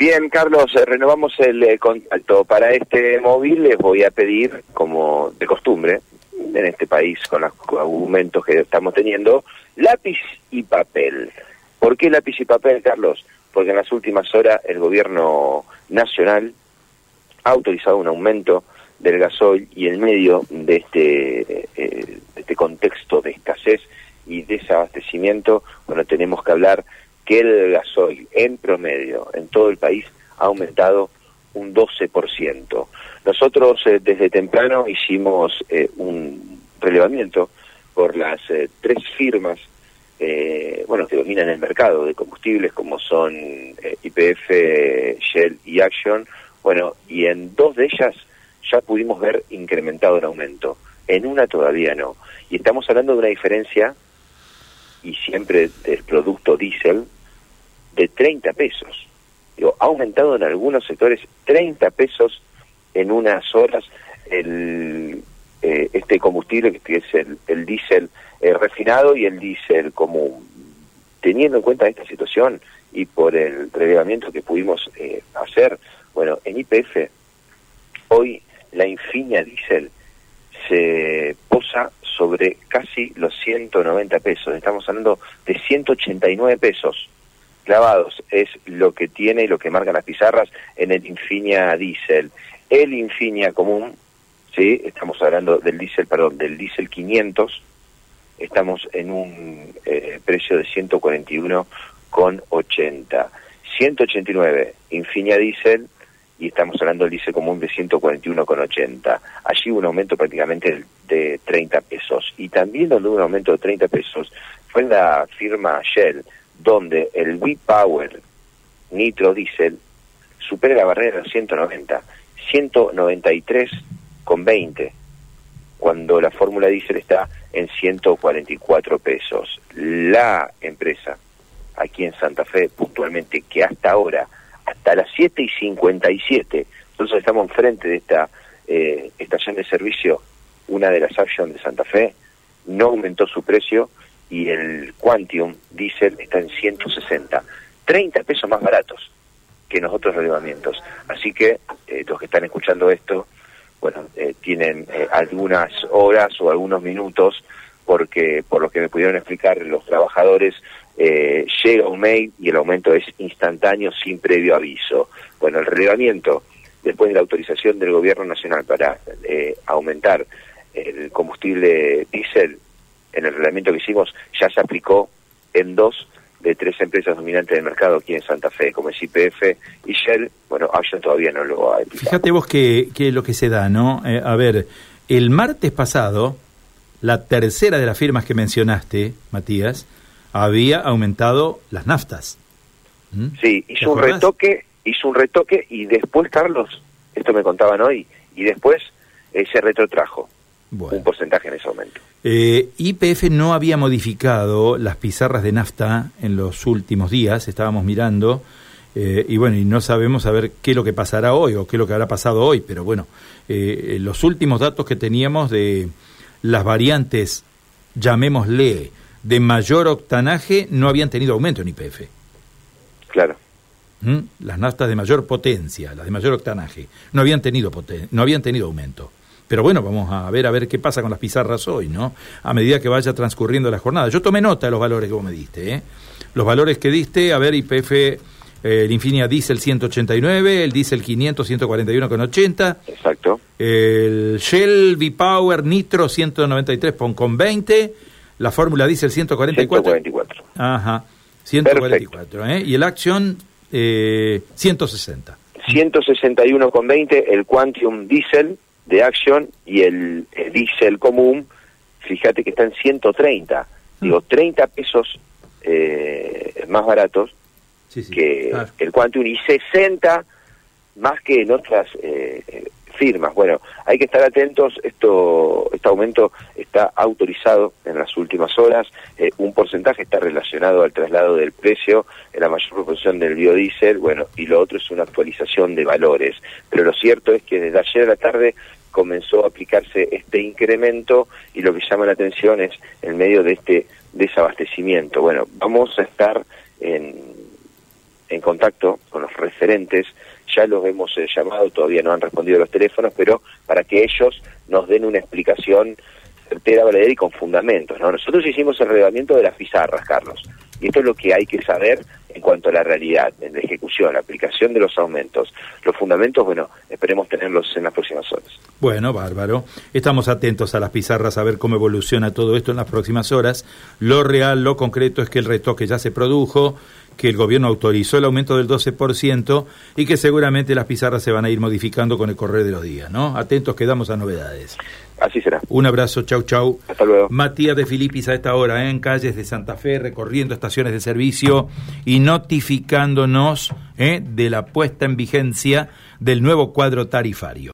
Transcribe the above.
Bien, Carlos, eh, renovamos el eh, contacto. Para este móvil les voy a pedir, como de costumbre, en este país con los argumentos que estamos teniendo, lápiz y papel. ¿Por qué lápiz y papel, Carlos? Porque en las últimas horas el gobierno nacional ha autorizado un aumento del gasoil y en medio de este, eh, de este contexto de escasez y desabastecimiento, bueno, tenemos que hablar que el gasoil en promedio en todo el país ha aumentado un 12%. Nosotros eh, desde temprano hicimos eh, un relevamiento por las eh, tres firmas bueno, que dominan el mercado de combustibles como son IPF, Shell y Action. Bueno, y en dos de ellas ya pudimos ver incrementado el aumento. En una todavía no. Y estamos hablando de una diferencia, y siempre del producto diésel, de 30 pesos. Digo, ha aumentado en algunos sectores 30 pesos en unas horas el, eh, este combustible que es el, el diésel eh, refinado y el diésel común. Teniendo en cuenta esta situación y por el relevamiento que pudimos eh, hacer, bueno, en IPF hoy la Infinia diésel se posa sobre casi los 190 pesos. Estamos hablando de 189 pesos clavados, es lo que tiene y lo que marcan las pizarras en el Infinia Diesel. El Infinia común, ¿sí? estamos hablando del diésel, perdón, del diésel 500, estamos en un eh, precio de 141,80. 189 Infinia Diesel y estamos hablando del diésel común de 141,80. Allí un aumento prácticamente de 30 pesos. Y también donde hubo un aumento de 30 pesos fue en la firma Shell, donde el V-Power nitro diesel supera la barrera de los 190, 193,20, cuando la fórmula diésel está en 144 pesos. La empresa aquí en Santa Fe, puntualmente, que hasta ahora, hasta las 7 y 57, entonces estamos enfrente de esta eh, estación de servicio, una de las actions de Santa Fe, no aumentó su precio y el Quantium Diesel está en 160, 30 pesos más baratos que en los otros relevamientos. Así que eh, los que están escuchando esto, bueno, eh, tienen eh, algunas horas o algunos minutos porque por lo que me pudieron explicar los trabajadores, llega un mail y el aumento es instantáneo sin previo aviso. Bueno, el relevamiento, después de la autorización del Gobierno Nacional para aumentar el combustible diésel, en el reglamento que hicimos, ya se aplicó en dos de tres empresas dominantes del mercado aquí en Santa Fe, como es IPF y Shell. Bueno, Action todavía no lo ha aplicado. Fíjate vos que, que lo que se da, ¿no? Eh, a ver, el martes pasado, la tercera de las firmas que mencionaste, Matías, había aumentado las naftas. ¿Mm? Sí, hizo un retoque, hizo un retoque y después, Carlos, esto me contaban hoy, y después eh, se retrotrajo un porcentaje en ese Eh, IPF no había modificado las pizarras de nafta en los últimos días, estábamos mirando, eh, y bueno, y no sabemos a ver qué es lo que pasará hoy o qué es lo que habrá pasado hoy, pero bueno, eh, los últimos datos que teníamos de las variantes, llamémosle, de mayor octanaje, no habían tenido aumento en IPF. Claro. ¿Mm? Las naftas de mayor potencia, las de mayor octanaje, no habían tenido, no habían tenido aumento. Pero bueno, vamos a ver a ver qué pasa con las pizarras hoy, ¿no? A medida que vaya transcurriendo la jornada. Yo tomé nota de los valores que vos me diste, ¿eh? Los valores que diste, a ver, IPF, eh, el Infinia Diesel 189, el Diesel 500 141,80. Exacto. El Shell V-Power Nitro 193 con 20, la Fórmula Diesel 144. 144. Ajá. 144, ¿eh? Y el Action eh, 160. 161,20, el Quantium Diesel de Action y el, diésel común, fíjate que están 130, mm. digo, 30 pesos eh, más baratos que el Quantum y 60 más que en otras eh, firmas. Bueno, hay que estar atentos, esto este aumento está autorizado en las últimas horas, eh, un porcentaje está relacionado al traslado del precio, en la mayor proporción del biodiesel, bueno, y lo otro es una actualización de valores. Pero lo cierto es que desde ayer a la tarde comenzó a aplicarse este incremento y lo que llama la atención es en medio de este desabastecimiento. Bueno, vamos a estar en, contacto con los referentes, ya los hemos eh, llamado, todavía no han respondido los teléfonos, pero para que ellos nos den una explicación certera, valedera y con fundamentos. ¿no? Nosotros hicimos el relevamiento de las pizarras, Carlos, y esto es lo que hay que saber en cuanto a la realidad, en la ejecución, la aplicación de los aumentos. Los fundamentos, bueno, esperemos tenerlos en las próximas horas. Bueno, bárbaro. Estamos atentos a las pizarras a ver cómo evoluciona todo esto en las próximas horas. Lo real, lo concreto es que el retoque ya se produjo, que el gobierno autorizó el aumento del 12% y que seguramente las pizarras se van a ir modificando con el correr de los días, ¿no? Atentos quedamos a novedades. Así será. Un abrazo, chau, chau. Hasta luego. Matías de Filipis a esta hora, ¿eh? en calles de Santa Fe, recorriendo estaciones de servicio y notificándonos ¿eh? de la puesta en vigencia del nuevo cuadro tarifario.